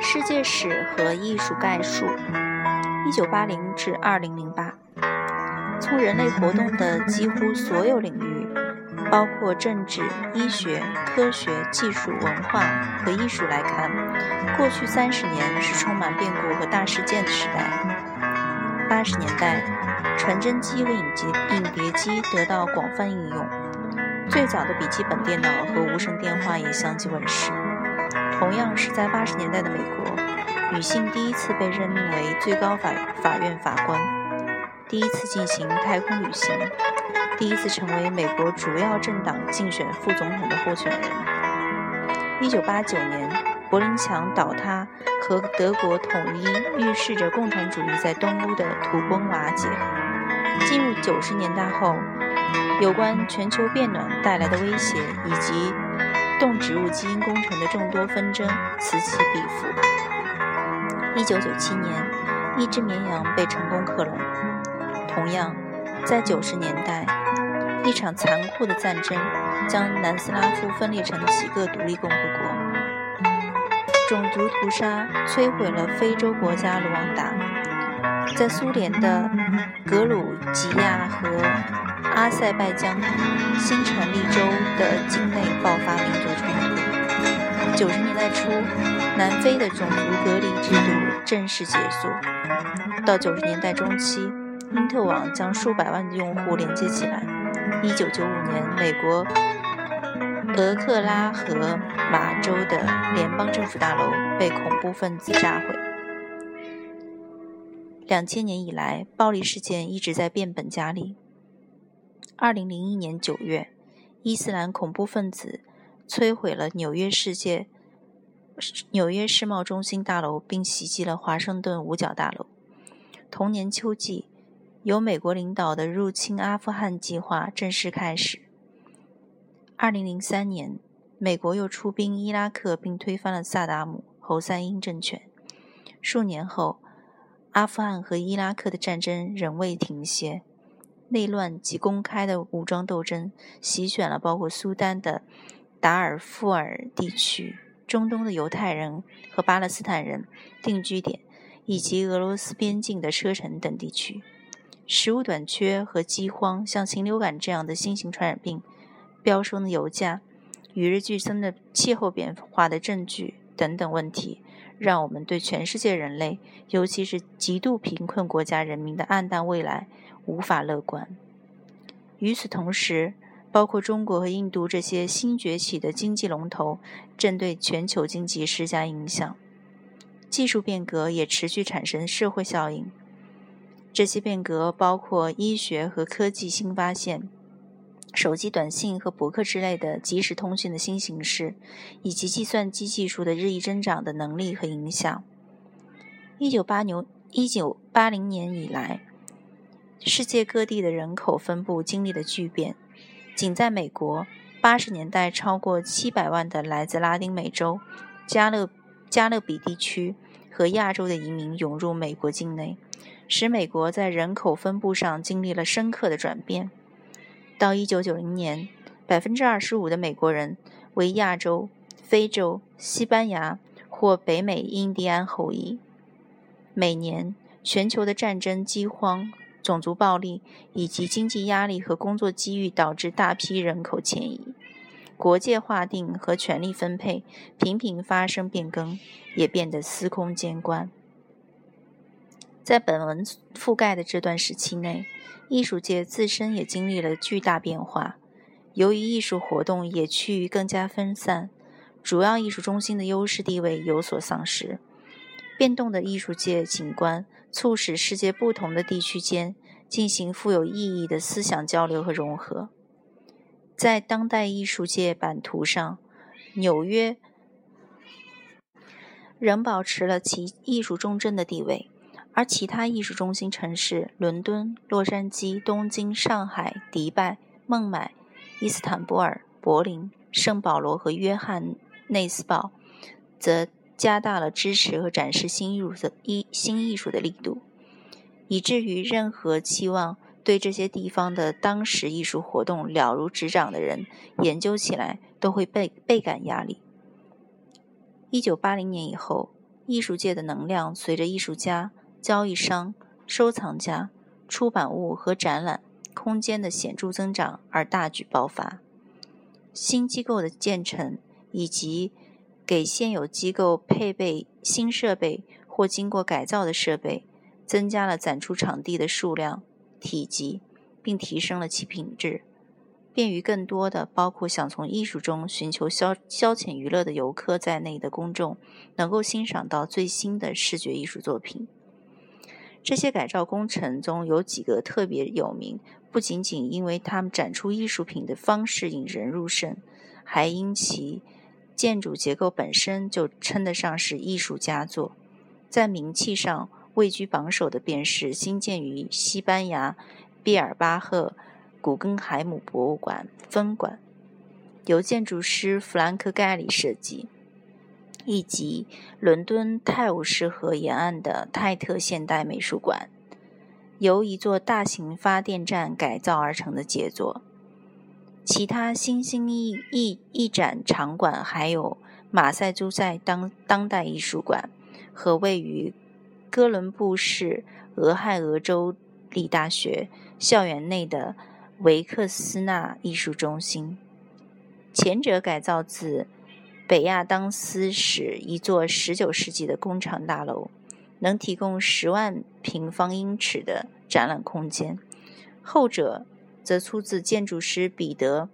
世界史和艺术概述：一九八零至二零零八，从人类活动的几乎所有领域，包括政治、医学、科学、技术、文化和艺术来看，过去三十年是充满变故和大事件的时代。八十年代，传真机和影碟、影碟机得到广泛应用，最早的笔记本电脑和无绳电话也相继问世。同样是在八十年代的美国，女性第一次被任命为最高法法院法官，第一次进行太空旅行，第一次成为美国主要政党竞选副总统的候选人。一九八九年，柏林墙倒塌和德国统一预示着共产主义在东欧的土崩瓦解。进入九十年代后，有关全球变暖带来的威胁以及。动植物基因工程的众多纷争此起彼伏。一九九七年，一只绵羊被成功克隆。同样，在九十年代，一场残酷的战争将南斯拉夫分裂成几个独立共和国。种族屠杀摧毁了非洲国家卢旺达，在苏联的格鲁吉亚和。阿塞拜疆新成立州的境内爆发民族冲突。九十年代初，南非的种族隔离制度正式结束。到九十年代中期，因特网将数百万的用户连接起来。一九九五年，美国俄克拉荷马州的联邦政府大楼被恐怖分子炸毁。两千年以来，暴力事件一直在变本加厉。二零零一年九月，伊斯兰恐怖分子摧毁了纽约世界纽约世贸中心大楼，并袭击了华盛顿五角大楼。同年秋季，由美国领导的入侵阿富汗计划正式开始。二零零三年，美国又出兵伊拉克，并推翻了萨达姆侯赛因政权。数年后，阿富汗和伊拉克的战争仍未停歇。内乱及公开的武装斗争席卷了包括苏丹的达尔富尔地区、中东的犹太人和巴勒斯坦人定居点，以及俄罗斯边境的车臣等地区。食物短缺和饥荒，像禽流感这样的新型传染病，飙升的油价，与日俱增的气候变化的证据等等问题，让我们对全世界人类，尤其是极度贫困国家人民的暗淡未来。无法乐观。与此同时，包括中国和印度这些新崛起的经济龙头，正对全球经济施加影响。技术变革也持续产生社会效应。这些变革包括医学和科技新发现、手机短信和博客之类的即时通讯的新形式，以及计算机技术的日益增长的能力和影响。一九八牛一九八零年以来。世界各地的人口分布经历了巨变。仅在美国，八十年代，超过七百万的来自拉丁美洲、加勒加勒比地区和亚洲的移民涌入美国境内，使美国在人口分布上经历了深刻的转变。到一九九零年，百分之二十五的美国人为亚洲、非洲、西班牙或北美印第安后裔。每年，全球的战争、饥荒。种族暴力以及经济压力和工作机遇导致大批人口迁移，国界划定和权力分配频频发生变更，也变得司空见惯。在本文覆盖的这段时期内，艺术界自身也经历了巨大变化。由于艺术活动也趋于更加分散，主要艺术中心的优势地位有所丧失。变动的艺术界景观。促使世界不同的地区间进行富有意义的思想交流和融合。在当代艺术界版图上，纽约仍保持了其艺术中心的地位，而其他艺术中心城市——伦敦、洛杉矶、东京、上海、迪拜、孟买、伊斯坦布尔、柏林、圣保罗和约翰内斯堡，则。加大了支持和展示新艺术的艺新艺术的力度，以至于任何期望对这些地方的当时艺术活动了如指掌的人，研究起来都会倍倍感压力。一九八零年以后，艺术界的能量随着艺术家、交易商、收藏家、出版物和展览空间的显著增长而大举爆发。新机构的建成以及给现有机构配备新设备或经过改造的设备，增加了展出场地的数量、体积，并提升了其品质。便于更多的包括想从艺术中寻求消消遣娱乐的游客在内的公众，能够欣赏到最新的视觉艺术作品。这些改造工程中有几个特别有名，不仅仅因为他们展出艺术品的方式引人入胜，还因其建筑结构本身就称得上是艺术佳作。在名气上位居榜首的便是新建于西班牙毕尔巴赫。古根海姆博物馆分馆由建筑师弗兰克·盖里设计，以及伦敦泰晤士河沿岸的泰特现代美术馆，由一座大型发电站改造而成的杰作。其他新兴艺艺艺展场馆还有马赛诸塞当当代艺术馆和位于哥伦布市俄亥俄州立大学校园内的。维克斯纳艺术中心，前者改造自北亚当斯时一座19世纪的工厂大楼，能提供十万平方英尺的展览空间；后者则出自建筑师彼得·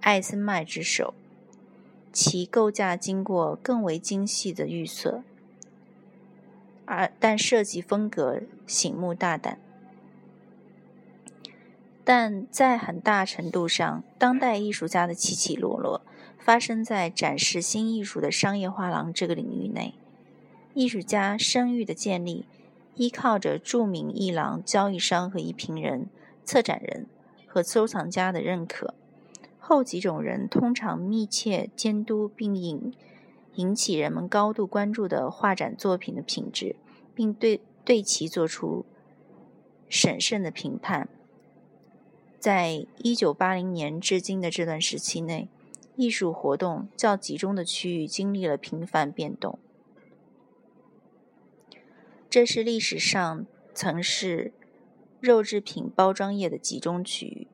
艾森迈之手，其构架经过更为精细的预测，而但设计风格醒目大胆。但在很大程度上，当代艺术家的起起落落发生在展示新艺术的商业画廊这个领域内。艺术家声誉的建立，依靠着著名艺廊交易商和艺评人、策展人和收藏家的认可。后几种人通常密切监督并引引起人们高度关注的画展作品的品质，并对对其做出审慎的评判。在一九八零年至今的这段时期内，艺术活动较集中的区域经历了频繁变动。这是历史上曾是肉制品包装业的集中区域。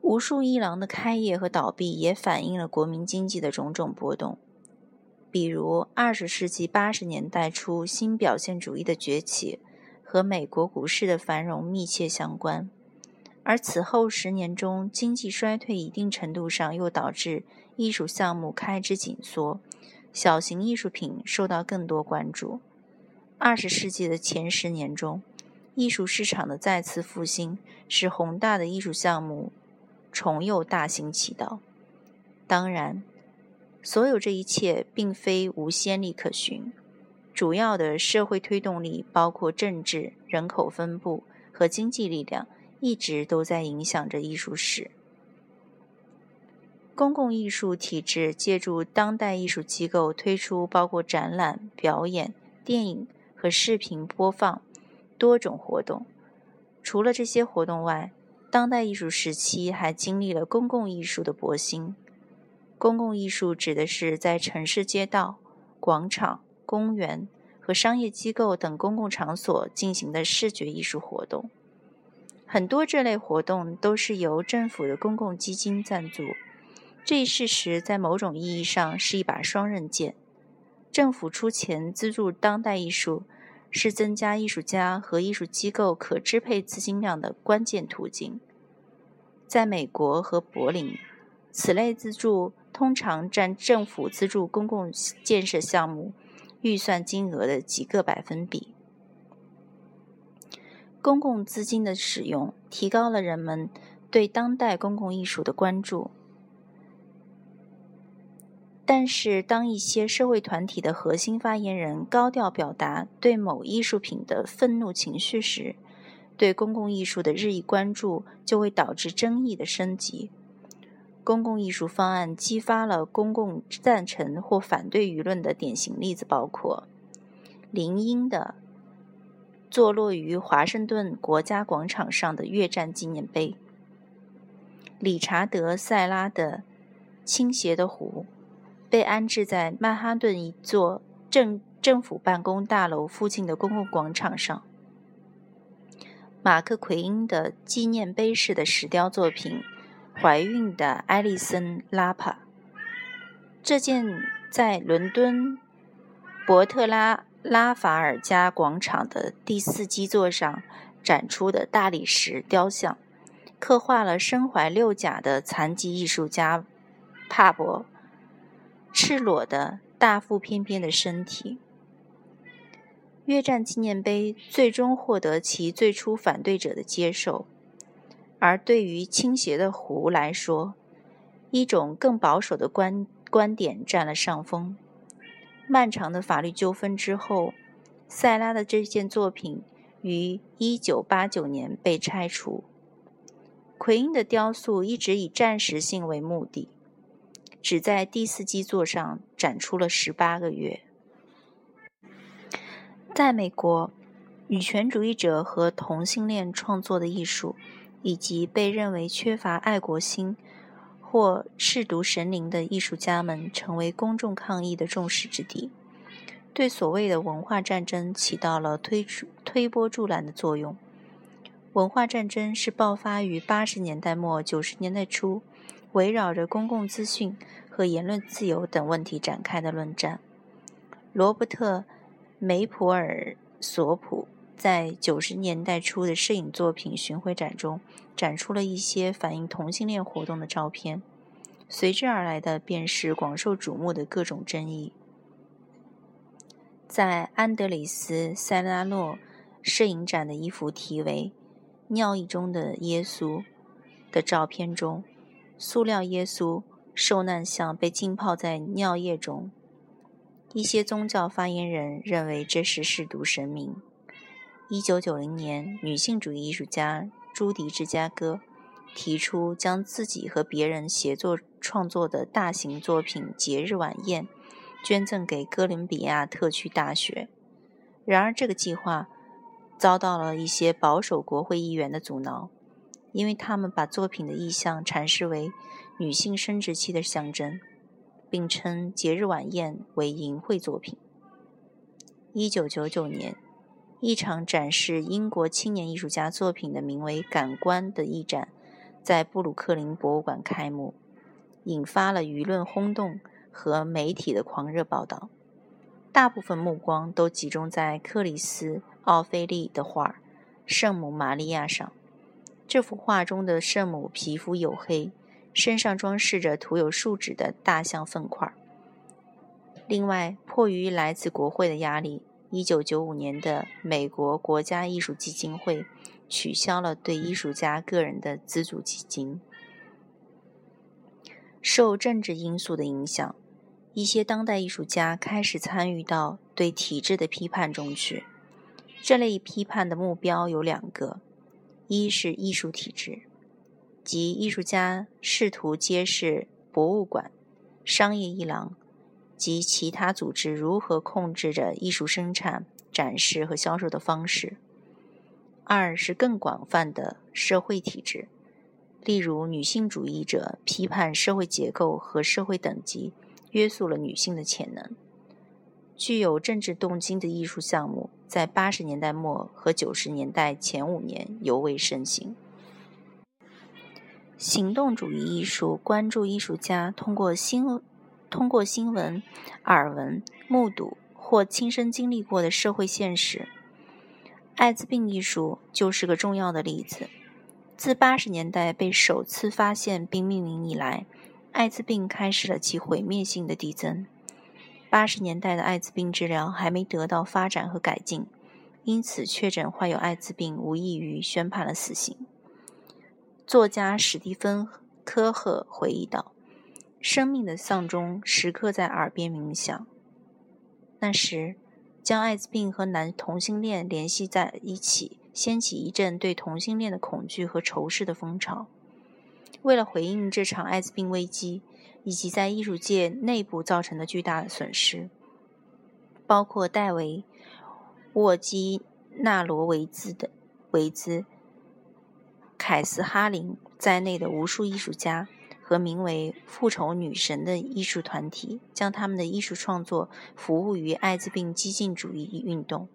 无数一廊的开业和倒闭也反映了国民经济的种种波动。比如，二十世纪八十年代初新表现主义的崛起和美国股市的繁荣密切相关。而此后十年中，经济衰退一定程度上又导致艺术项目开支紧缩，小型艺术品受到更多关注。二十世纪的前十年中，艺术市场的再次复兴使宏大的艺术项目重又大行其道。当然，所有这一切并非无先例可循，主要的社会推动力包括政治、人口分布和经济力量。一直都在影响着艺术史。公共艺术体制借助当代艺术机构推出包括展览、表演、电影和视频播放多种活动。除了这些活动外，当代艺术时期还经历了公共艺术的勃兴。公共艺术指的是在城市街道、广场、公园和商业机构等公共场所进行的视觉艺术活动。很多这类活动都是由政府的公共基金赞助，这一事实在某种意义上是一把双刃剑。政府出钱资助当代艺术，是增加艺术家和艺术机构可支配资金量的关键途径。在美国和柏林，此类资助通常占政府资助公共建设项目预算金额的几个百分比。公共资金的使用提高了人们对当代公共艺术的关注，但是当一些社会团体的核心发言人高调表达对某艺术品的愤怒情绪时，对公共艺术的日益关注就会导致争议的升级。公共艺术方案激发了公共赞成或反对舆论的典型例子包括林荫的。坐落于华盛顿国家广场上的越战纪念碑，理查德·塞拉的《倾斜的湖》，被安置在曼哈顿一座政政府办公大楼附近的公共广场上。马克·奎因的纪念碑式的石雕作品《怀孕的艾丽森·拉帕》，这件在伦敦伯特拉拉法尔加广场的第四基座上展出的大理石雕像，刻画了身怀六甲的残疾艺术家帕博赤裸的大腹翩翩的身体。越战纪念碑最终获得其最初反对者的接受，而对于倾斜的湖来说，一种更保守的观观点占了上风。漫长的法律纠纷之后，塞拉的这件作品于1989年被拆除。奎因的雕塑一直以暂时性为目的，只在第四基座上展出了18个月。在美国，女权主义者和同性恋创作的艺术，以及被认为缺乏爱国心或亵渎神灵的艺术家们，成为公众抗议的众矢之的，对所谓的文化战争起到了推出推波助澜的作用。文化战争是爆发于八十年代末九十年代初，围绕着公共资讯和言论自由等问题展开的论战。罗伯特。梅普尔索普在九十年代初的摄影作品巡回展中展出了一些反映同性恋活动的照片，随之而来的便是广受瞩目的各种争议。在安德里斯塞拉诺摄影展的一幅题为“尿液中的耶稣”的照片中，塑料耶稣受难像被浸泡在尿液中。一些宗教发言人认为这是亵渎神明。一九九零年，女性主义艺术家朱迪·芝加哥提出将自己和别人协作创作的大型作品《节日晚宴》捐赠给哥伦比亚特区大学。然而，这个计划遭到了一些保守国会议员的阻挠，因为他们把作品的意象阐释为女性生殖器的象征。并称《节日晚宴》为淫秽作品。一九九九年，一场展示英国青年艺术家作品的名为《感官》的艺展在布鲁克林博物馆开幕，引发了舆论轰动和媒体的狂热报道。大部分目光都集中在克里斯·奥菲利的画《圣母玛利亚》上。这幅画中的圣母皮肤黝黑。身上装饰着涂有树脂的大象粪块。另外，迫于来自国会的压力，1995年的美国国家艺术基金会取消了对艺术家个人的资助基金。受政治因素的影响，一些当代艺术家开始参与到对体制的批判中去。这类批判的目标有两个：一是艺术体制。即艺术家试图揭示博物馆、商业一廊及其他组织如何控制着艺术生产、展示和销售的方式；二是更广泛的社会体制，例如女性主义者批判社会结构和社会等级约束了女性的潜能。具有政治动机的艺术项目在八十年代末和九十年代前五年尤为盛行。行动主义艺术关注艺术家通过新通过新闻、耳闻、目睹或亲身经历过的社会现实。艾滋病艺术就是个重要的例子。自八十年代被首次发现并命名以来，艾滋病开始了其毁灭性的递增。八十年代的艾滋病治疗还没得到发展和改进，因此确诊患有艾滋病无异于宣判了死刑。作家史蒂芬·科赫回忆道：“生命的丧钟时刻在耳边鸣响。那时，将艾滋病和男同性恋联系在一起，掀起一阵对同性恋的恐惧和仇视的风潮。为了回应这场艾滋病危机以及在艺术界内部造成的巨大损失，包括戴维·沃基纳罗维兹的维兹。”凯斯哈林在内的无数艺术家和名为“复仇女神”的艺术团体，将他们的艺术创作服务于艾滋病激进主义运动，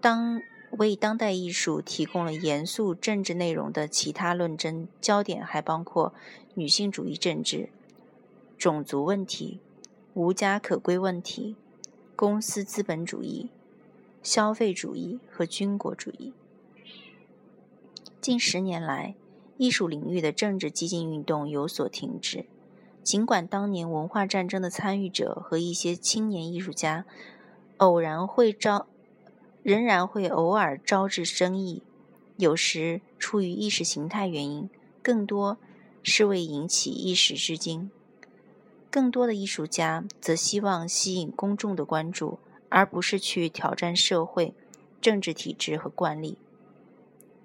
当为当代艺术提供了严肃政治内容的其他论争焦点，还包括女性主义政治、种族问题、无家可归问题、公司资本主义、消费主义和军国主义。近十年来，艺术领域的政治激进运动有所停滞，尽管当年文化战争的参与者和一些青年艺术家偶然会招，仍然会偶尔招致争议，有时出于意识形态原因，更多是为引起一时之惊。更多的艺术家则希望吸引公众的关注，而不是去挑战社会、政治体制和惯例。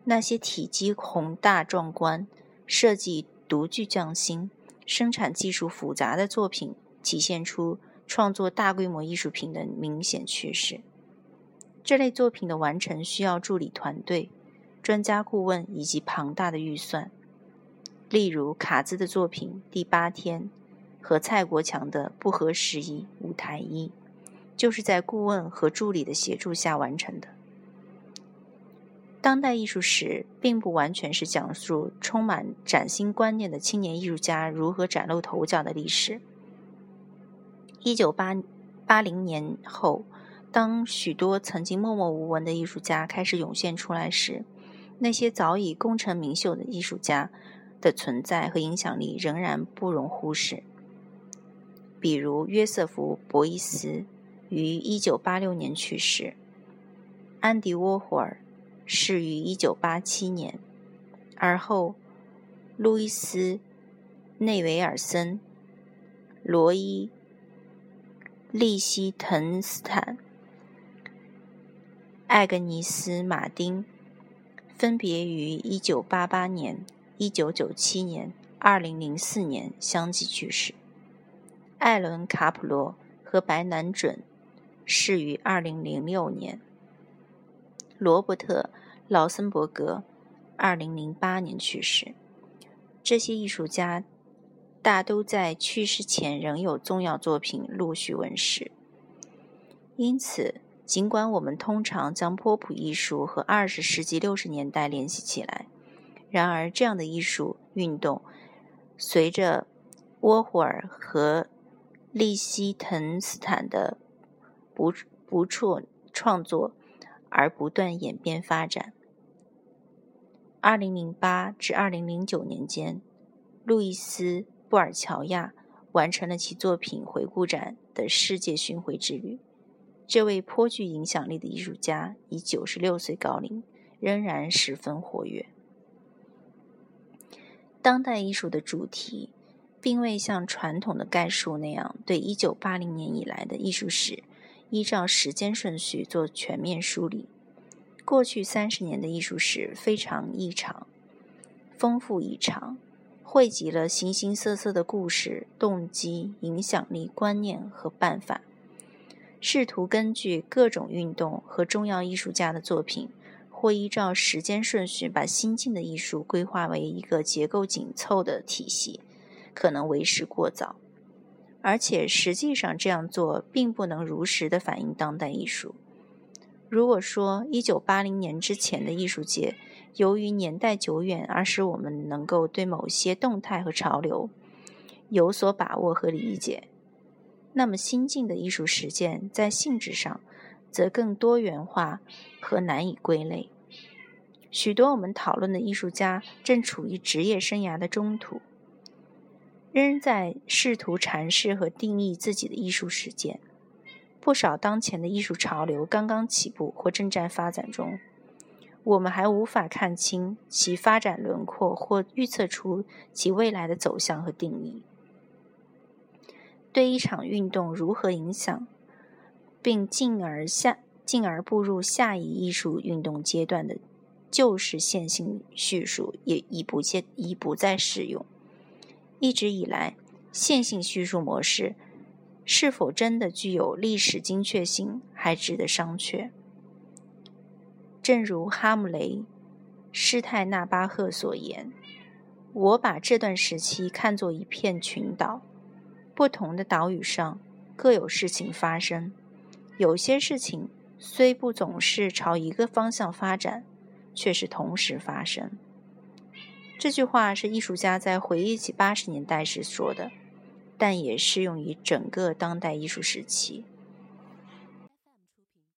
那些体积宏大壮观、设计独具匠心、生产技术复杂的作品，体现出创作大规模艺术品的明显趋势。这类作品的完成需要助理团队、专家顾问以及庞大的预算。例如，卡兹的作品《第八天》和蔡国强的《不合时宜》舞台一，就是在顾问和助理的协助下完成的。当代艺术史并不完全是讲述充满崭新观念的青年艺术家如何崭露头角的历史。一九八八零年后，当许多曾经默默无闻的艺术家开始涌现出来时，那些早已功成名就的艺术家的存在和影响力仍然不容忽视。比如约瑟夫·博伊斯于一九八六年去世，安迪·沃霍尔。逝于一九八七年，而后，路易斯·内维尔森、罗伊·利希滕斯坦、艾格尼斯·马丁，分别于一九八八年、一九九七年、二零零四年相继去世。艾伦·卡普罗和白南准逝于二零零六年。罗伯特·劳森伯格，二零零八年去世。这些艺术家大都在去世前仍有重要作品陆续问世。因此，尽管我们通常将波普艺术和二十世纪六十年代联系起来，然而这样的艺术运动随着沃霍尔和利希滕斯坦的不不辍创作。而不断演变发展。二零零八至二零零九年间，路易斯·布尔乔亚完成了其作品回顾展的世界巡回之旅。这位颇具影响力的艺术家已九十六岁高龄，仍然十分活跃。当代艺术的主题，并未像传统的概述那样对一九八零年以来的艺术史。依照时间顺序做全面梳理。过去三十年的艺术史非常异常、丰富异常，汇集了形形色色的故事、动机、影响力、观念和办法，试图根据各种运动和重要艺术家的作品，或依照时间顺序把新进的艺术规划为一个结构紧凑的体系，可能为时过早。而且实际上这样做并不能如实的反映当代艺术。如果说1980年之前的艺术界由于年代久远而使我们能够对某些动态和潮流有所把握和理解，那么新进的艺术实践在性质上则更多元化和难以归类。许多我们讨论的艺术家正处于职业生涯的中途。仍在试图阐释和定义自己的艺术实践。不少当前的艺术潮流刚刚起步或正在发展中，我们还无法看清其发展轮廓或预测出其未来的走向和定义。对一场运动如何影响，并进而下进而步入下一艺术运动阶段的旧式线性叙述，也已不见已不再适用。一直以来，线性叙述模式是否真的具有历史精确性，还值得商榷。正如哈姆雷·施泰纳巴赫所言：“我把这段时期看作一片群岛，不同的岛屿上各有事情发生。有些事情虽不总是朝一个方向发展，却是同时发生。这句话是艺术家在回忆起八十年代时说的，但也适用于整个当代艺术时期。